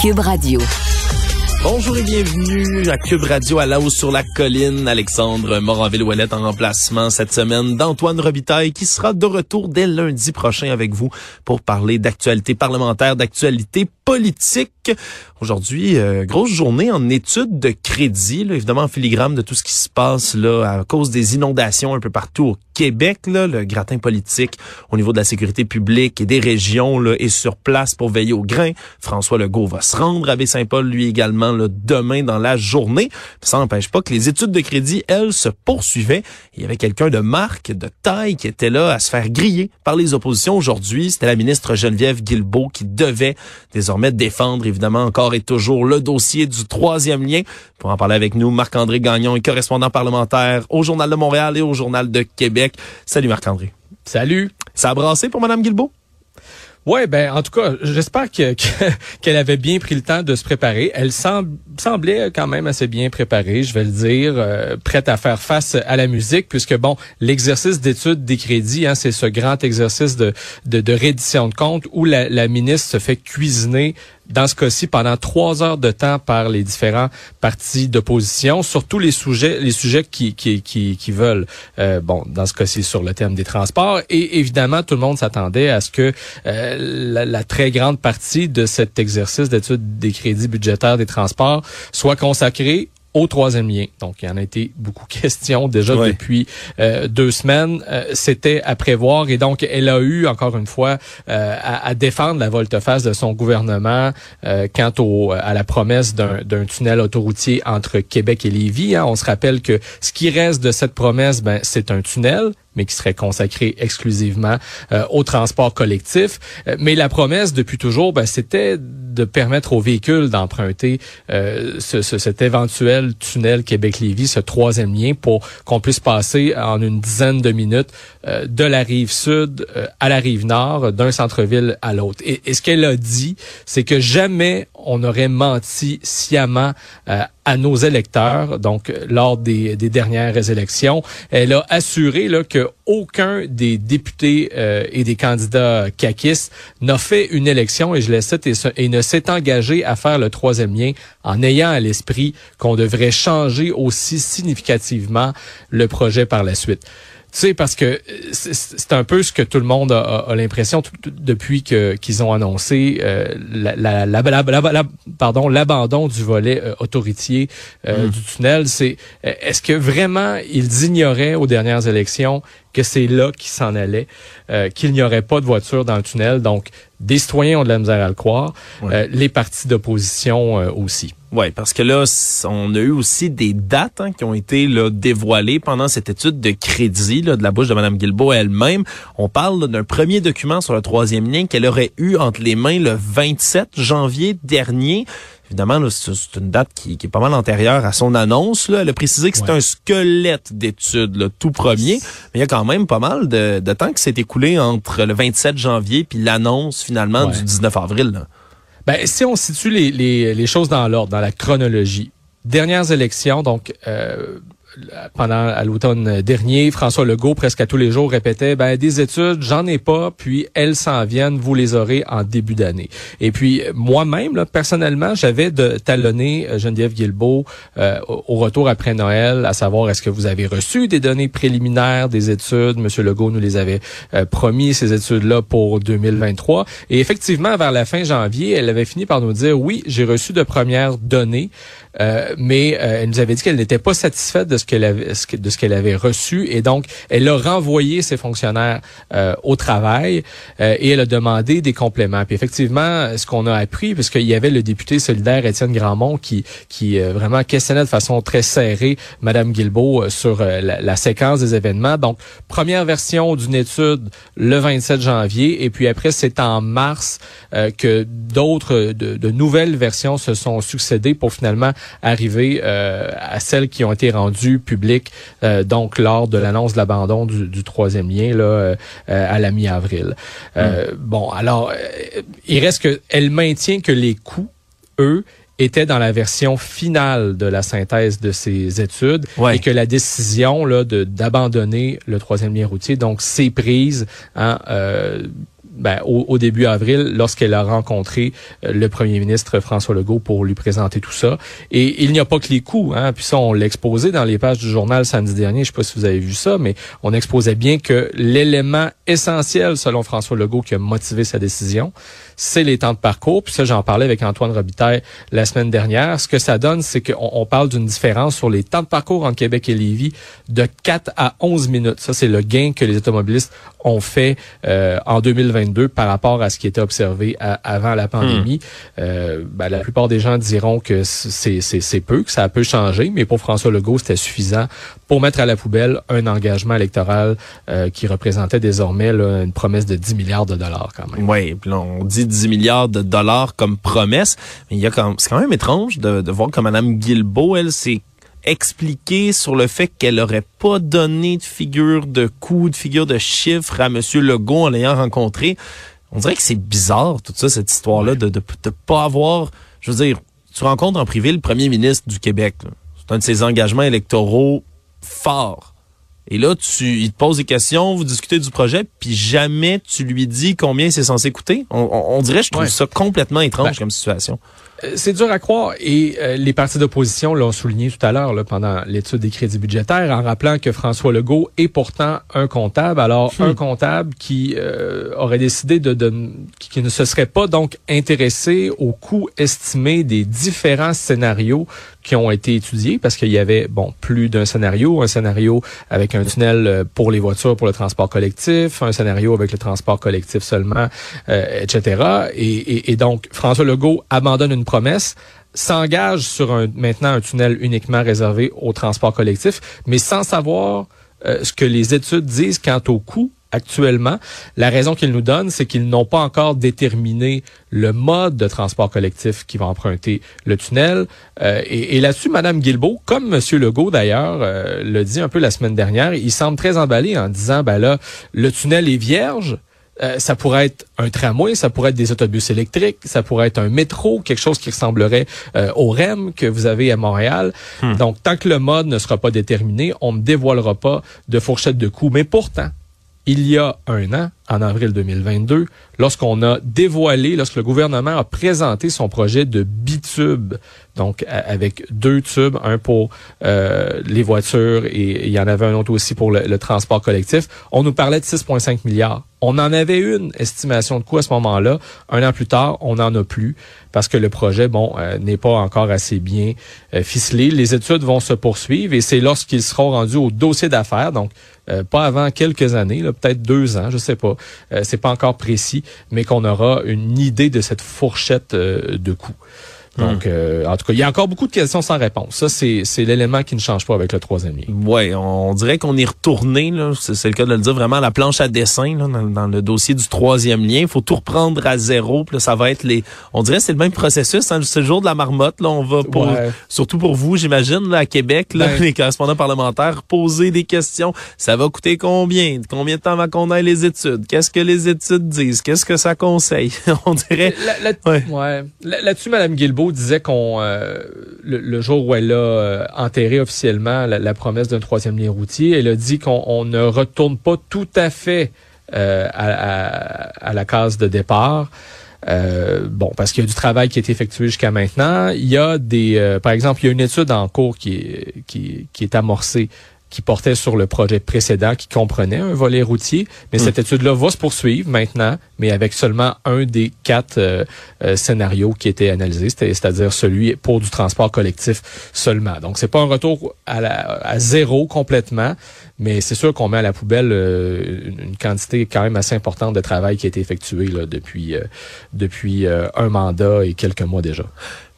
Cube Radio. Bonjour et bienvenue à Cube Radio à la hausse sur la colline. Alexandre Moranville-Ouellette en remplacement cette semaine d'Antoine Robitaille qui sera de retour dès lundi prochain avec vous pour parler d'actualité parlementaire, d'actualité politique. Aujourd'hui, euh, grosse journée en études de crédit, là, évidemment en filigrane de tout ce qui se passe là à cause des inondations un peu partout au Québec. Là, le gratin politique au niveau de la sécurité publique et des régions là, est sur place pour veiller au grain. François Legault va se rendre à Baie-Saint-Paul, lui également, là, demain dans la journée. Ça n'empêche pas que les études de crédit, elles, se poursuivaient. Il y avait quelqu'un de marque, de taille, qui était là à se faire griller par les oppositions aujourd'hui. C'était la ministre Geneviève Guilbeault qui devait désormais défendre, évidemment, encore et toujours le dossier du troisième lien. Pour en parler avec nous, Marc-André Gagnon est correspondant parlementaire au Journal de Montréal et au Journal de Québec. Salut Marc-André. Salut. Ça a brassé pour Mme Guilbeault? Ouais, ben en tout cas, j'espère que qu'elle avait bien pris le temps de se préparer. Elle semblait quand même assez bien préparée, je vais le dire, euh, prête à faire face à la musique, puisque bon, l'exercice d'étude des crédits, hein, c'est ce grand exercice de, de, de reddition de comptes où la, la ministre se fait cuisiner dans ce cas-ci pendant trois heures de temps par les différents partis d'opposition, surtout les sujets, les sujets qui, qui, qui, qui veulent, euh, bon, dans ce cas-ci sur le thème des transports. Et évidemment, tout le monde s'attendait à ce que euh, la, la, très grande partie de cet exercice d'étude des crédits budgétaires des transports soit consacrée au troisième lien. Donc, il y en a été beaucoup question déjà depuis euh, deux semaines. Euh, C'était à prévoir et donc elle a eu encore une fois euh, à, à, défendre la volte-face de son gouvernement euh, quant au, à la promesse d'un tunnel autoroutier entre Québec et Lévis. Hein. On se rappelle que ce qui reste de cette promesse, ben, c'est un tunnel mais qui serait consacré exclusivement euh, au transport collectif. Euh, mais la promesse depuis toujours, ben, c'était de permettre aux véhicules d'emprunter euh, ce, ce, cet éventuel tunnel Québec-Lévis, ce troisième lien, pour qu'on puisse passer en une dizaine de minutes euh, de la rive sud euh, à la rive nord, d'un centre-ville à l'autre. Et, ce qu'elle a dit, c'est que jamais on aurait menti sciemment à nos électeurs, donc lors des, dernières élections. Elle a assuré là, que aucun des députés euh, et des candidats caquistes n'a fait une élection, et je le cite, et ne s'est engagé à faire le troisième lien en ayant à l'esprit qu'on devrait changer aussi significativement le projet par la suite. Tu sais, parce que euh, c'est un peu ce que tout le monde a, a, l'impression depuis que qu'ils ont annoncé euh, la, la, la, pardon l'abandon du volet euh, autoritier euh, mm. du tunnel. C'est est-ce que vraiment ils ignoraient aux dernières élections que c'est là qu'ils s'en allaient, qu'il n'y aurait pas de voiture dans le tunnel? Donc, des citoyens ont de la misère à le croire, ouais. les partis d'opposition aussi. Oui, parce que là, on a eu aussi des dates hein, qui ont été là, dévoilées pendant cette étude de crédit là, de la bouche de Mme Guilbeault elle-même. On parle d'un premier document sur le troisième lien qu'elle aurait eu entre les mains le 27 janvier dernier. Évidemment, c'est une date qui, qui, est pas mal antérieure à son annonce. Là. Elle a précisé que c'est ouais. un squelette d'études, tout premier. Mais il y a quand même pas mal de, de temps qui s'est écoulé entre le 27 janvier puis l'annonce finalement ouais. du 19 avril. Là. Ben, si on situe les, les, choses dans l'ordre, dans la chronologie, dernières élections, donc euh, pendant à l'automne dernier, François Legault, presque à tous les jours, répétait ben des études, j'en ai pas, puis elles s'en viennent, vous les aurez en début d'année. Et puis moi-même, personnellement, j'avais de talonner euh, Geneviève Guilbeault euh, au retour après Noël, à savoir est-ce que vous avez reçu des données préliminaires des études? Monsieur Legault nous les avait euh, promis ces études-là pour 2023. Et effectivement, vers la fin janvier, elle avait fini par nous dire oui, j'ai reçu de premières données. Euh, mais euh, elle nous avait dit qu'elle n'était pas satisfaite de ce qu'elle avait de ce qu'elle avait reçu et donc elle a renvoyé ses fonctionnaires euh, au travail euh, et elle a demandé des compléments. Puis effectivement, ce qu'on a appris, puisqu'il y avait le député solidaire Étienne Grandmont qui qui vraiment questionnait de façon très serrée Madame Guilbeault sur la, la, séquence des événements. Donc première version d'une étude le 27 janvier et puis après c'est en mars que d'autres de, de nouvelles versions se sont succédées pour finalement arriver euh, à celles qui ont été rendues publiques euh, donc lors de l'annonce de l'abandon du, du, troisième lien là euh, à la mi-avril. Mm. Bon, alors il reste que elle maintient que les coûts, eux, étaient dans la version finale de la synthèse de ces études ouais. et que la décision là de d'abandonner le troisième lien routier donc c'est prise hein, euh, ben, au, début avril, lorsqu'elle a rencontré euh, le premier ministre François Legault pour lui présenter tout ça. Et il n'y a pas que les coûts, hein, puis ça, on l'exposait dans les pages du journal samedi dernier, je sais pas si vous avez vu ça, mais on exposait bien que l'élément essentiel, selon François Legault, qui a motivé sa décision, c'est les temps de parcours. Puis ça, j'en parlais avec Antoine Robitaille la semaine dernière. Ce que ça donne, c'est qu'on on parle d'une différence sur les temps de parcours entre Québec et Lévis de 4 à 11 minutes. Ça, c'est le gain que les automobilistes ont fait euh, en 2022 par rapport à ce qui était observé avant la pandémie. Hmm. Euh, ben, la plupart des gens diront que c'est peu, que ça a peu changé, mais pour François Legault, c'était suffisant pour mettre à la poubelle un engagement électoral euh, qui représentait désormais là, une promesse de 10 milliards de dollars quand même. Oui, on dit 10 milliards de dollars comme promesse, mais il y a quand c'est quand même étrange de, de voir que Mme Guilbeault, elle, s'est expliquée sur le fait qu'elle aurait pas donné de figure de coût, de figure de chiffre à M. Legault en l'ayant rencontré. On dirait que c'est bizarre, tout ça, cette histoire-là, de, de, de pas avoir, je veux dire, tu rencontres en privé le premier ministre du Québec. C'est un de ses engagements électoraux fort. Et là, tu, il te pose des questions, vous discutez du projet, puis jamais tu lui dis combien c'est censé coûter. On, dirait, je trouve ça complètement étrange ben, comme situation. Euh, c'est dur à croire et euh, les partis d'opposition l'ont souligné tout à l'heure pendant l'étude des crédits budgétaires en rappelant que François Legault est pourtant un comptable. Alors hmm. un comptable qui euh, aurait décidé de, de qui, ne se serait pas donc intéressé au coût estimé des différents scénarios qui ont été étudiés parce qu'il y avait bon plus d'un scénario, un scénario avec un tunnel pour les voitures pour le transport collectif, un scénario avec le transport collectif seulement, etc. Et, et, et donc François Legault abandonne une s'engage sur un, maintenant un tunnel uniquement réservé au transport collectif, mais sans savoir euh, ce que les études disent quant au coût actuellement. La raison qu'ils nous donnent, c'est qu'ils n'ont pas encore déterminé le mode de transport collectif qui va emprunter le tunnel. Euh, et, là-dessus, Madame Guilbeault, comme Monsieur Legault d'ailleurs, euh, le dit un peu la semaine dernière, il semble très emballé en disant, ben là, le tunnel est vierge, euh, ça pourrait être un tramway, ça pourrait être des autobus électriques, ça pourrait être un métro, quelque chose qui ressemblerait euh, au REM que vous avez à Montréal. Hmm. Donc, tant que le mode ne sera pas déterminé, on ne dévoilera pas de fourchette de coûts. Mais pourtant, il y a un an, en avril 2022, lorsqu'on a dévoilé, lorsque le gouvernement a présenté son projet de bitube, donc avec deux tubes, un pour euh, les voitures et il y en avait un autre aussi pour le, transport collectif, on nous parlait de 6,5 milliards. On en avait une estimation de coût à ce moment-là. Un an plus tard, on n'en a plus parce que le projet, bon, euh, n'est pas encore assez bien euh, ficelé. Les études vont se poursuivre et c'est lorsqu'ils seront rendus au dossier d'affaires, donc pas avant quelques années, peut-être deux ans, je sais pas. c'est pas encore précis, mais qu'on aura une idée de cette fourchette de coûts. Donc, hmm. euh, en tout cas, il y a encore beaucoup de questions sans réponse. Ça, c'est, c'est l'élément qui ne change pas avec le troisième lien. Oui, on dirait qu'on est retourné, là, c'est, le cas de le dire, vraiment à la planche à dessin là, dans, le dossier du troisième lien. Il faut tout reprendre à zéro. Puis là, ça va être les... On dirait que c'est le même processus. Hein, c'est le jour de la marmotte. Là, on va pour... Surtout pour vous, j'imagine, là, à Québec, là, les correspondants parlementaires, poser des questions. Ça va coûter combien? Combien de temps va qu'on ait les études? Qu'est-ce que les études disent? Qu'est-ce que ça conseille? on dirait... ouais. Là-dessus, Mme Disait qu'on euh, le, jour où elle a euh, enterré officiellement la, promesse d'un troisième lien routier, elle a dit qu'on ne retourne pas tout à fait euh, à, la case de départ. bon, parce qu'il y a du travail qui a été effectué jusqu'à maintenant. Il y a des, par exemple, il y a une étude en cours qui qui, qui est amorcée qui portait sur le projet précédent qui comprenait un volet routier. Mais hmm. cette étude-là va se poursuivre maintenant, mais avec seulement un des quatre euh, euh, scénarios qui étaient analysés, c'est-à-dire celui pour du transport collectif seulement. Donc, c'est pas un retour à, la, à zéro complètement, mais c'est sûr qu'on met à la poubelle euh, une, quantité quand même assez importante de travail qui a été effectué là, depuis, depuis un mandat et quelques mois déjà.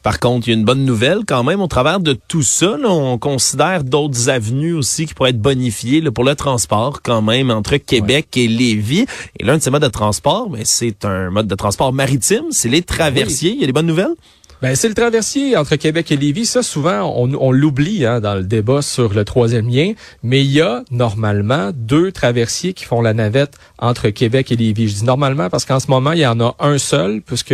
Par contre, il y a une bonne nouvelle quand même. Au travers de tout ça, on considère d'autres avenues aussi qui pourraient être bonifiées pour le transport quand même entre Québec et Lévis. Et l'un de ces modes de transport, mais c'est un mode de transport maritime. C'est les traversiers. Il y a des bonnes nouvelles? Ben, c'est le traversier entre Québec et Lévis. Ça, souvent, on, on l'oublie hein, dans le débat sur le troisième lien. Mais il y a normalement deux traversiers qui font la navette entre Québec et Lévis. Je dis normalement parce qu'en ce moment, il y en a un seul, puisque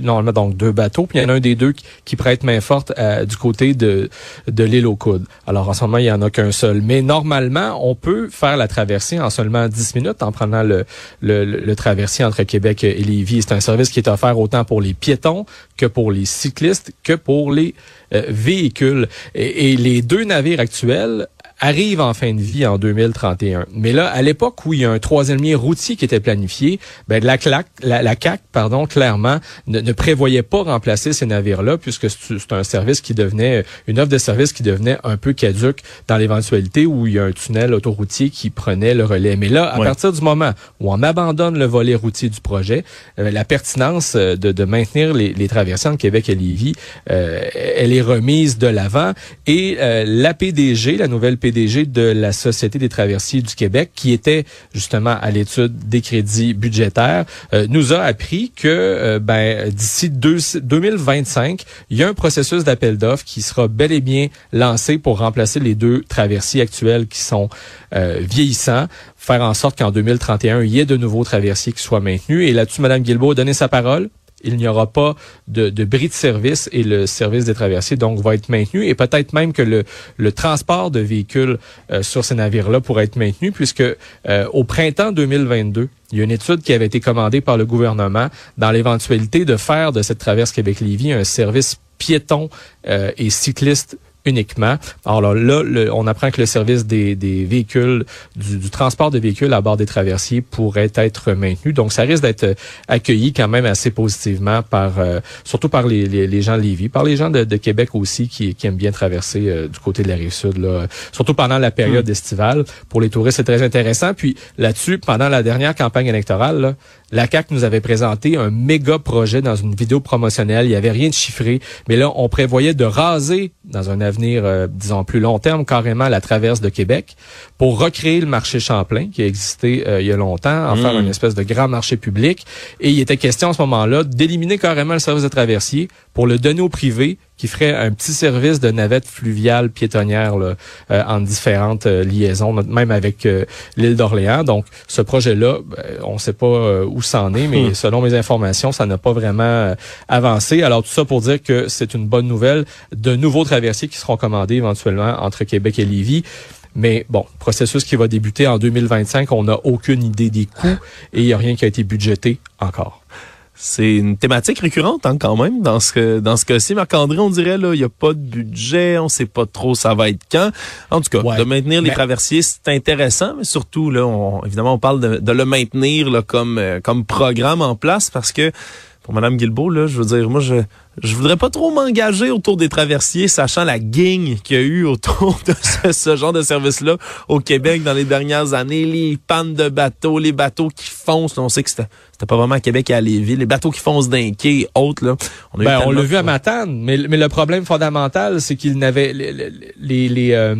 normalement, donc deux bateaux. Puis il y en a un des deux qui, prête main forte euh, du côté de, de l'île aux Coudes. Alors, en ce moment, il y en a qu'un seul. Mais normalement, on peut faire la traversée en seulement 10 minutes en prenant le, le, le traversier entre Québec et Lévis. C'est un service qui est offert autant pour les piétons que pour les cyclistes que pour les euh, véhicules. Et, et, les deux navires actuels arrive en fin de vie en 2031. Mais là, à l'époque où il y a un troisième lien routier qui était planifié, ben la, CLAC, la, la CAC, pardon, clairement, ne, ne prévoyait pas remplacer ces navires-là, puisque c'est un service qui devenait, une offre de service qui devenait un peu caduque dans l'éventualité où il y a un tunnel autoroutier qui prenait le relais. Mais là, à partir du moment où on abandonne le volet routier du projet, euh, la pertinence euh, de, de maintenir les, les traversées entre Québec et Lévis, euh, elle est remise de l'avant. Et euh, la PDG, la nouvelle PDG, De la Société des traversiers du Québec, qui était justement à l'étude des crédits budgétaires, euh, nous a appris que euh, ben, d'ici 2025, il y a un processus d'appel d'offres qui sera bel et bien lancé pour remplacer les deux traversiers actuels qui sont euh, vieillissants, faire en sorte qu'en 2031, il y ait de nouveaux traversiers qui soient maintenus. Et là-dessus, Mme Guilbeault a donné sa parole il n'y aura pas de, de bris de service et le service des traversiers donc va être maintenu. Et peut-être même que le, transport de véhicules euh, sur ces navires-là pourrait être maintenu puisque euh, au printemps 2022, il y a une étude qui avait été commandée par le gouvernement dans l'éventualité de faire de cette traverse Québec-Lévis un service piéton euh, et cycliste uniquement. Alors là, on apprend que le service des, des véhicules, du, du, transport de véhicules à bord des traversiers pourrait être maintenu. Donc, ça risque d'être accueilli quand même assez positivement par, euh, surtout par les, les, les, gens de Lévis, par les gens de, de Québec aussi qui, qui, aiment bien traverser euh, du côté de la rive sud, là, surtout pendant la période mmh. estivale. Pour les touristes, c'est très intéressant. Puis là-dessus, pendant la dernière campagne électorale, là, la CAC nous avait présenté un méga projet dans une vidéo promotionnelle. Il n'y avait rien de chiffré, mais là, on prévoyait de raser dans un avenir, euh, disons, plus long terme, carrément la traverse de Québec pour recréer le marché Champlain qui a existé euh, il y a longtemps, en mmh. faire une espèce de grand marché public. Et il était question à ce moment-là d'éliminer carrément le service de traversier pour le donner au privé qui ferait un petit service de navette fluviale piétonnière là, euh, en différentes euh, liaisons, même avec euh, l'île d'Orléans. Donc, ce projet-là, ben, on ne sait pas euh, où c'en est, mais hmm. selon mes informations, ça n'a pas vraiment avancé. Alors, tout ça pour dire que c'est une bonne nouvelle. De nouveaux traversiers qui seront commandés éventuellement entre Québec et Lévis. Mais bon, processus qui va débuter en 2025, on n'a aucune idée des coûts et il n'y a rien qui a été budgété encore. C'est une thématique récurrente hein, quand même dans ce dans ce cas-ci. Marc-André, on dirait là, il n'y a pas de budget, on sait pas trop ça va être quand. En tout cas, ouais, de maintenir les traversiers, c'est intéressant, mais surtout là, on, évidemment, on parle de, de le maintenir là, comme euh, comme programme en place parce que pour Madame Guilbeault, là, je veux dire, moi, je je voudrais pas trop m'engager autour des traversiers, sachant la guigne qu'il y a eu autour de ce, ce genre de service-là au Québec dans les dernières années, les pannes de bateaux, les bateaux qui foncent. On sait que c'était pas vraiment à Québec et à Lévis, les bateaux qui foncent d'un quai, autres là. On ben, on l'a vu à Matane, mais, mais le problème fondamental, c'est qu'il n'avait les les, les, les euh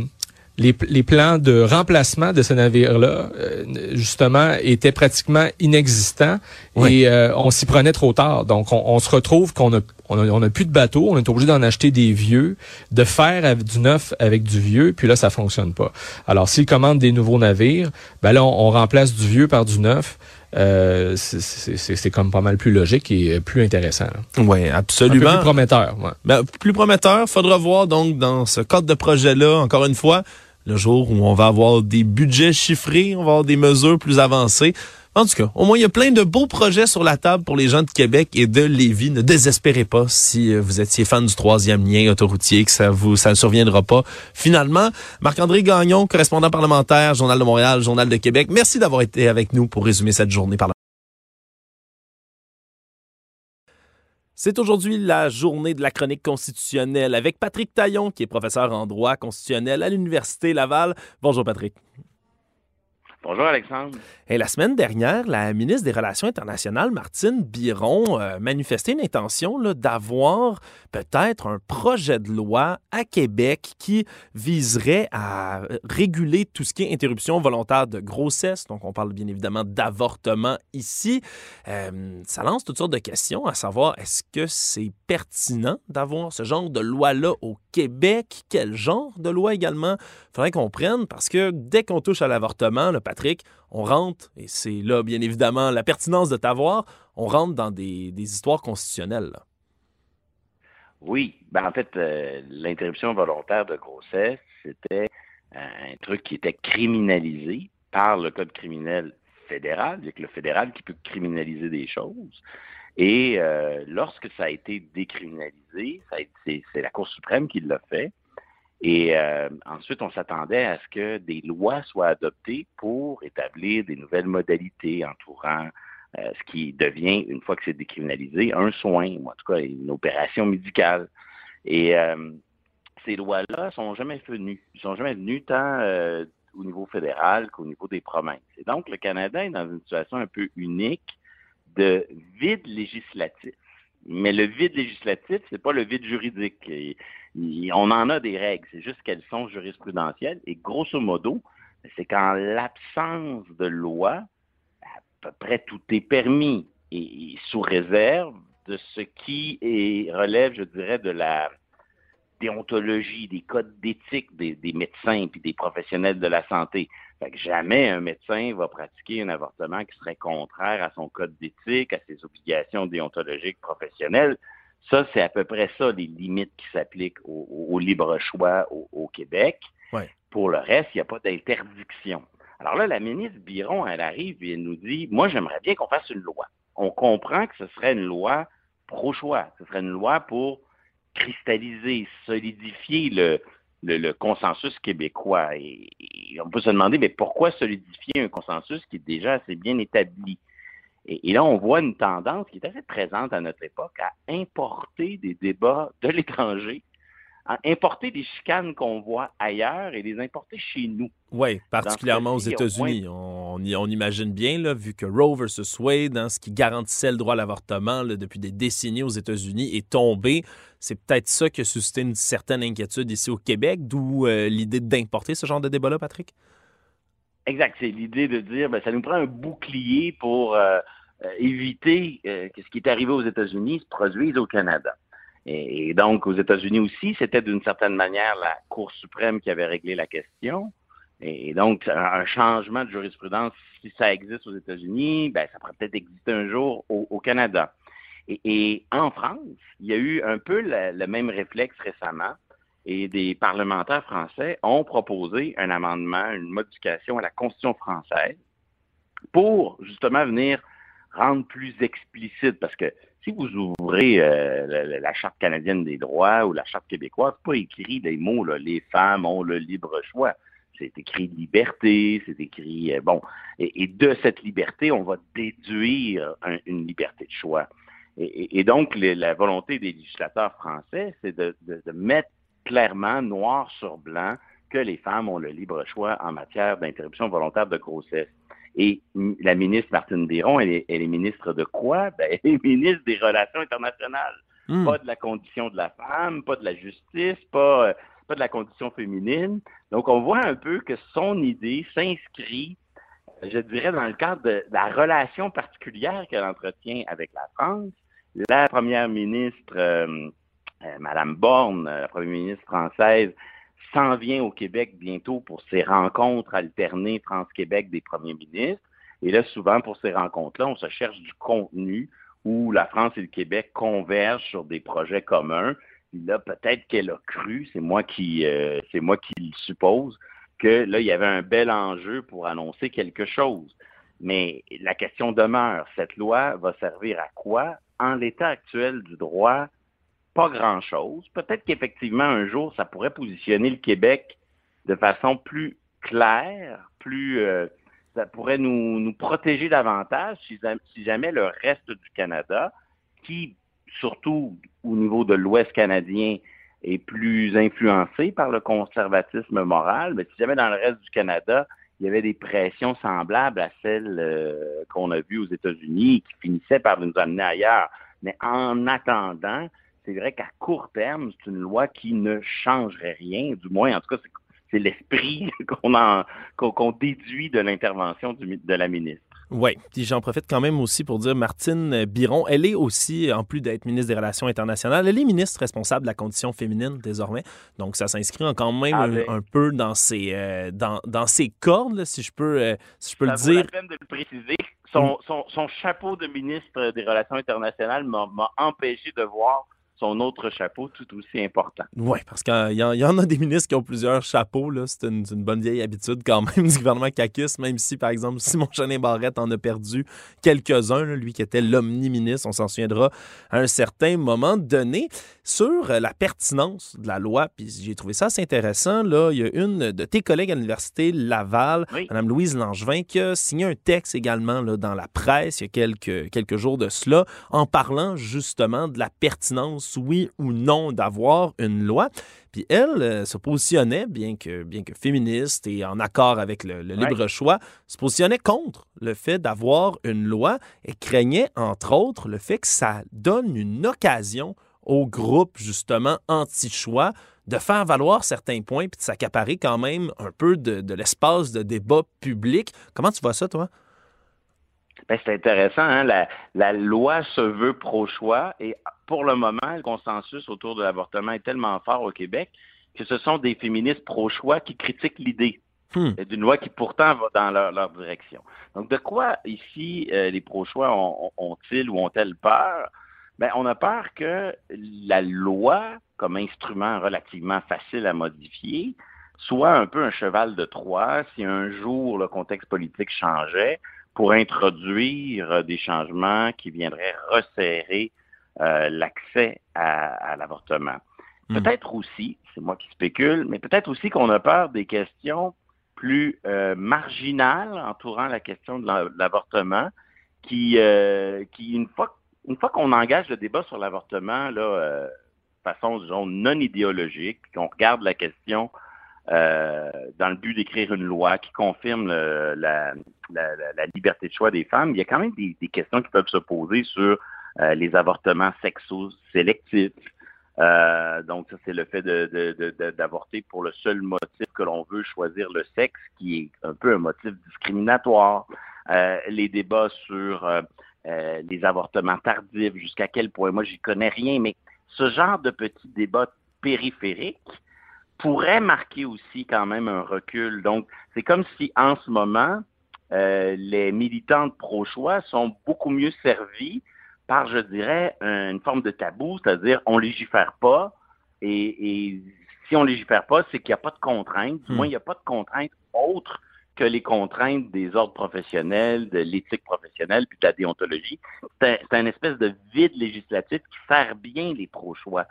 les, les, plans de remplacement de ce navire-là, euh, justement, étaient pratiquement inexistants oui. et euh, on s'y prenait trop tard. Donc, on, on se retrouve qu'on a on a, on a plus de bateaux, on est obligé d'en acheter des vieux, de faire du neuf avec du vieux, puis là, ça fonctionne pas. Alors, s'ils commandent des nouveaux navires, ben là, on, on remplace du vieux par du neuf. Euh, c'est comme pas mal plus logique et plus intéressant. Oui, absolument. Un peu plus prometteur. Ouais. Ben, plus prometteur. Faudra voir donc dans ce cadre de projet-là, encore une fois, le jour où on va avoir des budgets chiffrés, on va avoir des mesures plus avancées. En tout cas, au moins, il y a plein de beaux projets sur la table pour les gens de Québec et de Lévis. Ne désespérez pas si vous étiez fan du troisième lien autoroutier, que ça vous, ça ne surviendra pas. Finalement, Marc-André Gagnon, correspondant parlementaire, Journal de Montréal, Journal de Québec. Merci d'avoir été avec nous pour résumer cette journée par C'est aujourd'hui la journée de la chronique constitutionnelle avec Patrick Taillon, qui est professeur en droit constitutionnel à l'Université Laval. Bonjour Patrick. Bonjour Alexandre. Et la semaine dernière, la ministre des Relations internationales, Martine Biron, euh, manifestait une intention d'avoir peut-être un projet de loi à Québec qui viserait à réguler tout ce qui est interruption volontaire de grossesse. Donc, on parle bien évidemment d'avortement ici. Euh, ça lance toutes sortes de questions, à savoir est-ce que c'est pertinent d'avoir ce genre de loi-là au Québec? Quel genre de loi également? Il faudrait qu'on prenne parce que dès qu'on touche à l'avortement, Patrick, on rentre, et c'est là bien évidemment la pertinence de t'avoir, on rentre dans des, histoires constitutionnelles. Oui, ben en fait, euh, l'interruption volontaire de grossesse, c'était un truc qui était criminalisé par le Code criminel fédéral, avec le fédéral qui peut criminaliser des choses. Et euh, lorsque ça a été décriminalisé, c'est la Cour suprême qui l'a fait, et euh, ensuite, on s'attendait à ce que des lois soient adoptées pour établir des nouvelles modalités entourant euh, ce qui devient, une fois que c'est décriminalisé, un soin, ou en tout cas une opération médicale. Et euh, ces lois-là sont jamais venues. Ils sont jamais venues tant au niveau fédéral qu'au niveau des provinces. Et donc, le Canada est dans une situation un peu unique de vide législatif. Mais le vide législatif, c'est pas le vide juridique. on en a des règles, c'est juste qu'elles sont jurisprudentielles. Et grosso modo, c'est qu'en l'absence de loi, à peu près tout est permis et, sous réserve de ce qui relève, je dirais, de la déontologie, des codes d'éthique des, médecins et des professionnels de la santé. Fait que jamais un médecin va pratiquer un avortement qui serait contraire à son code d'éthique, à ses obligations déontologiques professionnelles. Ça, c'est à peu près ça, les limites qui s'appliquent au, libre choix au, Québec. Pour le reste, il n'y a pas d'interdiction. Alors là, la ministre Biron, elle arrive et elle nous dit, moi, j'aimerais bien qu'on fasse une loi. On comprend que ce serait une loi pro-choix. Ce serait une loi pour cristalliser, solidifier le, le, consensus québécois. Et, on peut se demander, mais pourquoi solidifier un consensus qui est déjà assez bien établi? Et, là, on voit une tendance qui est assez présente à notre époque à importer des débats de l'étranger importer des chicanes qu'on voit ailleurs et les importer chez nous. Oui, particulièrement aux États-Unis. On, on, imagine bien, là, vu que Roe versus Wade, hein, ce qui garantissait le droit à l'avortement depuis des décennies aux États-Unis, est tombé. C'est peut-être ça qui a suscité une certaine inquiétude ici au Québec, d'où euh, l'idée d'importer ce genre de débat-là, Patrick? Exact. C'est l'idée de dire, ben, ça nous prend un bouclier pour euh, euh, éviter que ce qui est arrivé aux États-Unis se produise au Canada. Et, donc, aux États-Unis aussi, c'était d'une certaine manière la Cour suprême qui avait réglé la question. Et, donc, un changement de jurisprudence, si ça existe aux États-Unis, ben, ça pourrait peut-être exister un jour au, Canada. Et, en France, il y a eu un peu le, même réflexe récemment. Et des parlementaires français ont proposé un amendement, une modification à la Constitution française pour justement venir rendre plus explicite, parce que si vous ouvrez euh, la, Charte canadienne des droits ou la Charte québécoise, pas écrit des mots, là, les femmes ont le libre choix. C'est écrit liberté, c'est écrit, euh, bon, et, de cette liberté, on va déduire une liberté de choix. Et, donc, la volonté des législateurs français, c'est de mettre clairement, noir sur blanc, que les femmes ont le libre choix en matière d'interruption volontaire de grossesse. Et la ministre Martine Biron, elle est, elle est ministre de quoi? Ben, elle est ministre des Relations internationales. Hmm. Pas de la condition de la femme, pas de la justice, pas, euh, pas de la condition féminine. Donc, on voit un peu que son idée s'inscrit, je dirais, dans le cadre de la relation particulière qu'elle entretient avec la France. La première ministre, euh, euh, Madame Borne, la première ministre française, s'en vient au Québec bientôt pour ses rencontres alternées France-Québec des premiers ministres. Et là, souvent, pour ces rencontres-là, on se cherche du contenu où la France et le Québec convergent sur des projets communs. là, peut-être qu'elle a cru, c'est moi qui euh, c'est moi qui le suppose, que là, il y avait un bel enjeu pour annoncer quelque chose. Mais la question demeure, cette loi va servir à quoi? En l'état actuel du droit, pas grand-chose. Peut-être qu'effectivement, un jour, ça pourrait positionner le Québec de façon plus claire, plus... Euh, ça pourrait nous, nous protéger davantage si, si, jamais le reste du Canada, qui, surtout au niveau de l'Ouest canadien, est plus influencé par le conservatisme moral, mais si jamais dans le reste du Canada, il y avait des pressions semblables à celles euh, qu'on a vues aux États-Unis qui finissaient par nous amener ailleurs. Mais en attendant, c'est vrai qu'à court terme, c'est une loi qui ne changerait rien, du moins, en tout cas, c'est l'esprit qu'on déduit de l'intervention de la ministre. Oui, puis j'en profite quand même aussi pour dire Martine Biron, elle est aussi, en plus d'être ministre des Relations internationales, elle est ministre responsable de la condition féminine désormais. Donc ça s'inscrit quand même ah, un, peu dans ses, euh, dans, dans ses cordes, si je peux, euh, si je peux le dire. la peine de le préciser. Son, mm. son, son chapeau de ministre des Relations internationales m'a empêché de voir son autre chapeau tout aussi important. Oui, parce qu'il y, en a des ministres qui ont plusieurs chapeaux. C'est une, bonne vieille habitude quand même du gouvernement Kakis, même si, par exemple, Simon Chenin Barrette en a perdu quelques-uns, lui qui était l'omni-ministre, on s'en souviendra à un certain moment donné. Sur la pertinence de la loi, puis j'ai trouvé ça assez intéressant, là, il y a une de tes collègues à l'Université Laval, Mme Louise Langevin, qui a signé un texte également là, dans la presse il y a quelques, quelques jours de cela, en parlant justement de la pertinence oui ou non d'avoir une loi. Puis elle euh, se positionnait, bien que, bien que féministe et en accord avec le, libre choix, se positionnait contre le fait d'avoir une loi et craignait, entre autres, le fait que ça donne une occasion aux groupes, justement, anti-choix de faire valoir certains points puis de s'accaparer quand même un peu de, de l'espace de débat public. Comment tu vois ça, toi? Ben, c'est intéressant. Hein? La, loi se veut pro-choix et pour le moment, le consensus autour de l'avortement est tellement fort au Québec que ce sont des féministes pro-choix qui critiquent l'idée hmm. d'une loi qui pourtant va dans leur, direction. Donc, de quoi ici euh, les pro-choix ont-ils ou ont-elles peur? Ben, on a peur que la loi, comme instrument relativement facile à modifier, soit un peu un cheval de Troie si un jour le contexte politique changeait pour introduire euh, des changements qui viendraient resserrer euh, l'accès à, l'avortement. Hmm. Peut-être aussi, c'est moi qui spécule, mais peut-être aussi qu'on a peur des questions plus euh, marginales entourant la question de l'avortement, qui, qui une fois, une fois qu'on engage le débat sur l'avortement, là, de façon disons, non idéologique, qu'on regarde la question euh, dans le but d'écrire une loi qui confirme la, liberté de choix des femmes, il y a quand même des, questions qui peuvent se poser sur euh, les avortements sexo-sélectifs. Euh, donc, ça, c'est le fait d'avorter pour le seul motif que l'on veut choisir le sexe, qui est un peu un motif discriminatoire. les débats sur les avortements tardifs, jusqu'à quel point, moi, j'y connais rien, mais ce genre de petits débats périphériques pourrait marquer aussi quand même un recul. Donc, c'est comme si en ce moment, euh, les militantes pro-choix sont beaucoup mieux servis par, je dirais, une forme de tabou, c'est-à-dire on légifère pas, et, et si on légifère pas, c'est qu'il n'y a pas de contraintes, du hmm. moins il n'y a pas de contraintes autres que les contraintes des ordres professionnels, de l'éthique professionnelle, puis de la déontologie. C'est un, espèce de vide législatif qui sert bien les pro-choix.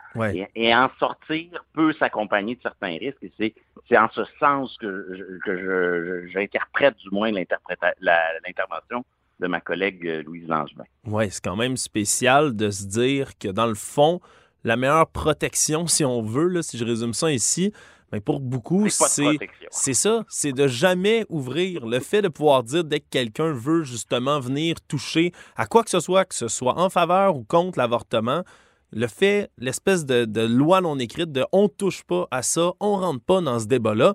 Et, en sortir peut s'accompagner de certains risques. Et c'est en ce sens que j'interprète du moins l'intervention de ma collègue euh, Louise Langevin. Oui, c'est quand même spécial de se dire que dans le fond, la meilleure protection, si on veut, là, si je résume ça ici, mais pour beaucoup, c'est ça, c'est de jamais ouvrir. Le fait de pouvoir dire dès que quelqu'un veut justement venir toucher à quoi que ce soit, que ce soit en faveur ou contre l'avortement, le fait, l'espèce de, loi non écrite de on touche pas à ça, on rentre pas dans ce débat-là,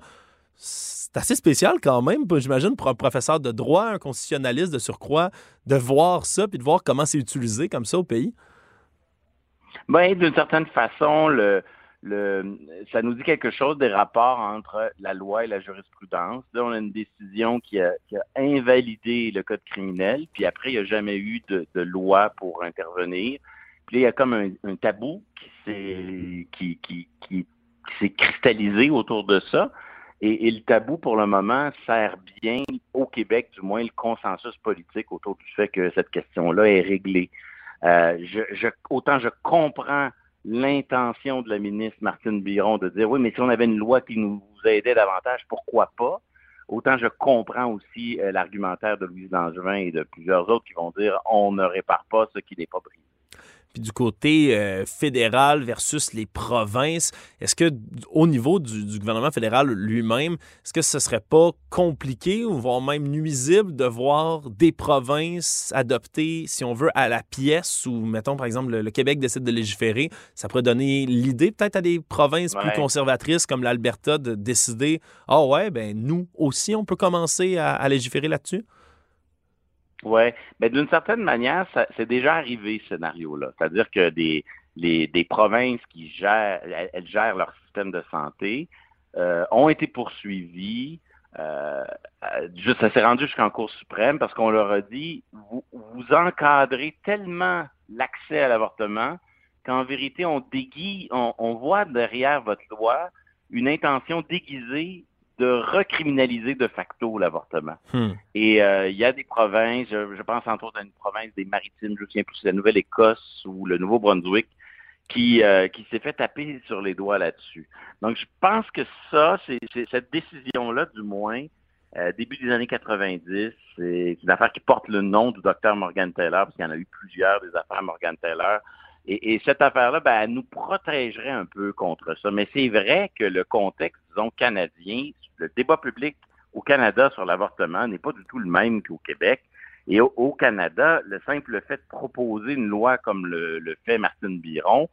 c'est assez spécial quand même, j'imagine, pour un professeur de droit, un constitutionnaliste de surcroît, de voir ça puis de voir comment c'est utilisé comme ça au pays. Bien, d'une certaine façon, le, ça nous dit quelque chose des rapports entre la loi et la jurisprudence. Là, on a une décision qui a, invalidé le code criminel, puis après, il n'y a jamais eu de, loi pour intervenir. Puis là, il y a comme un, tabou qui s'est cristallisé autour de ça. Et, le tabou, pour le moment, sert bien, au Québec du moins, le consensus politique autour du fait que cette question-là est réglée. Euh, autant je comprends l'intention de la ministre Martine Biron de dire oui, mais si on avait une loi qui nous aidait davantage, pourquoi pas? Autant je comprends aussi euh, l'argumentaire de Louise Langevin et de plusieurs autres qui vont dire on ne répare pas ce qui n'est pas brisé. Puis du côté euh, fédéral versus les provinces, est-ce que au niveau du, du gouvernement fédéral lui-même, est-ce que ce serait pas compliqué ou voire même nuisible de voir des provinces adopter, si on veut, à la pièce ou, mettons, par exemple, le, Québec décide de légiférer, ça pourrait donner l'idée peut-être à des provinces plus conservatrices comme l'Alberta de décider, ah oh ouais, ben nous aussi, on peut commencer à, légiférer là-dessus? Oui, mais d'une certaine manière, c'est déjà arrivé ce scénario-là. C'est-à-dire que des, des provinces qui gèrent, elles, gèrent leur système de santé, euh, ont été poursuivies euh, juste, ça s'est rendu jusqu'en Cour suprême parce qu'on leur a dit vous, vous encadrez tellement l'accès à l'avortement qu'en vérité, on déguise, on, voit derrière votre loi une intention déguisée de recriminaliser de facto l'avortement. Hmm. Et euh, il y a des provinces, je, pense entre autres à une province des Maritimes, je me souviens plus, la Nouvelle-Écosse ou le Nouveau-Brunswick, qui, euh, qui s'est fait taper sur les doigts là-dessus. Donc, je pense que ça, c'est cette décision-là, du moins, euh, début des années 90, c'est une affaire qui porte le nom du docteur Morgan Taylor, parce qu'il y en a eu plusieurs des affaires Morgan Taylor. Et, et cette affaire-là, ben, elle nous protégerait un peu contre ça. Mais c'est vrai que le contexte, disons, canadien, le débat public au Canada sur l'avortement n'est pas du tout le même qu'au Québec. Et au, Canada, le simple fait de proposer une loi comme le, fait Martine Biron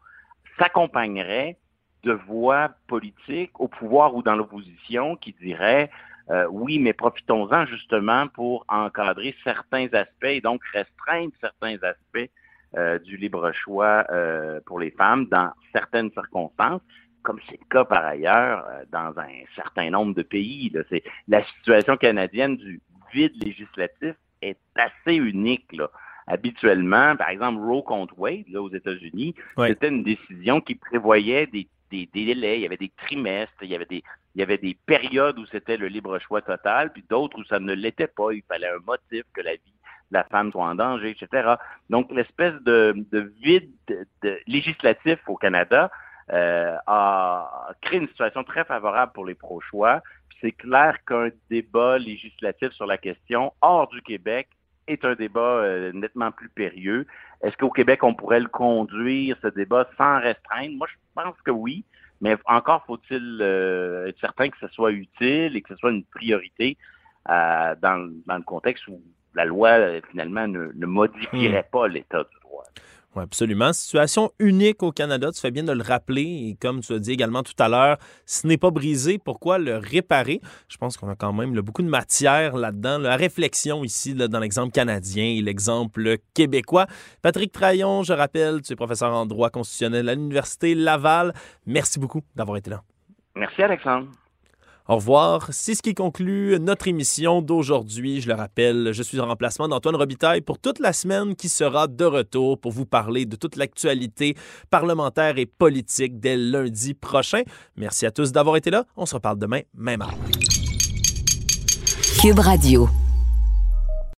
s'accompagnerait de voix politiques au pouvoir ou dans l'opposition qui diraient euh, oui, mais profitons-en justement pour encadrer certains aspects et donc restreindre certains aspects euh, du libre choix euh, pour les femmes dans certaines circonstances, comme c'est le cas par ailleurs dans un certain nombre de pays. C'est la situation canadienne du vide législatif est assez unique. Là. Habituellement, par exemple, Roe contre Wade, là, aux États-Unis, c'était une décision qui prévoyait des, des, délais, il y avait des trimestres, il y avait des, il y avait des périodes où c'était le libre choix total, puis d'autres où ça ne l'était pas. Il fallait un motif que la vie de la femme soit en danger, etc. Donc, l'espèce de, de vide de, législatif au Canada euh, a créé une situation très favorable pour les pro-choix c'est clair qu'un débat législatif sur la question hors du Québec est un débat euh, nettement plus périlleux. Est-ce qu'au Québec, on pourrait le conduire, ce débat, sans restreindre? Moi, je pense que oui, mais encore faut-il euh, être certain que ce soit utile et que ce soit une priorité euh, dans, le contexte où la loi, finalement, ne, modifierait hmm. pas l'état du droit. Oui, absolument. Situation unique au Canada, tu fais bien de le rappeler. Et comme tu as dit également tout à l'heure, ce n'est pas brisé, pourquoi le réparer? Je pense qu'on a quand même beaucoup de matière là-dedans. La réflexion ici, dans l'exemple canadien et l'exemple québécois. Patrick Traillon, je rappelle, tu es professeur en droit constitutionnel à l'Université Laval. Merci beaucoup d'avoir été là. Merci, Alexandre. Au revoir. C'est ce qui conclut notre émission d'aujourd'hui. Je le rappelle, je suis en remplacement d'Antoine Robitaille pour toute la semaine qui sera de retour pour vous parler de toute l'actualité parlementaire et politique dès lundi prochain. Merci à tous d'avoir été là. On se reparle demain, même heure. Cube Radio.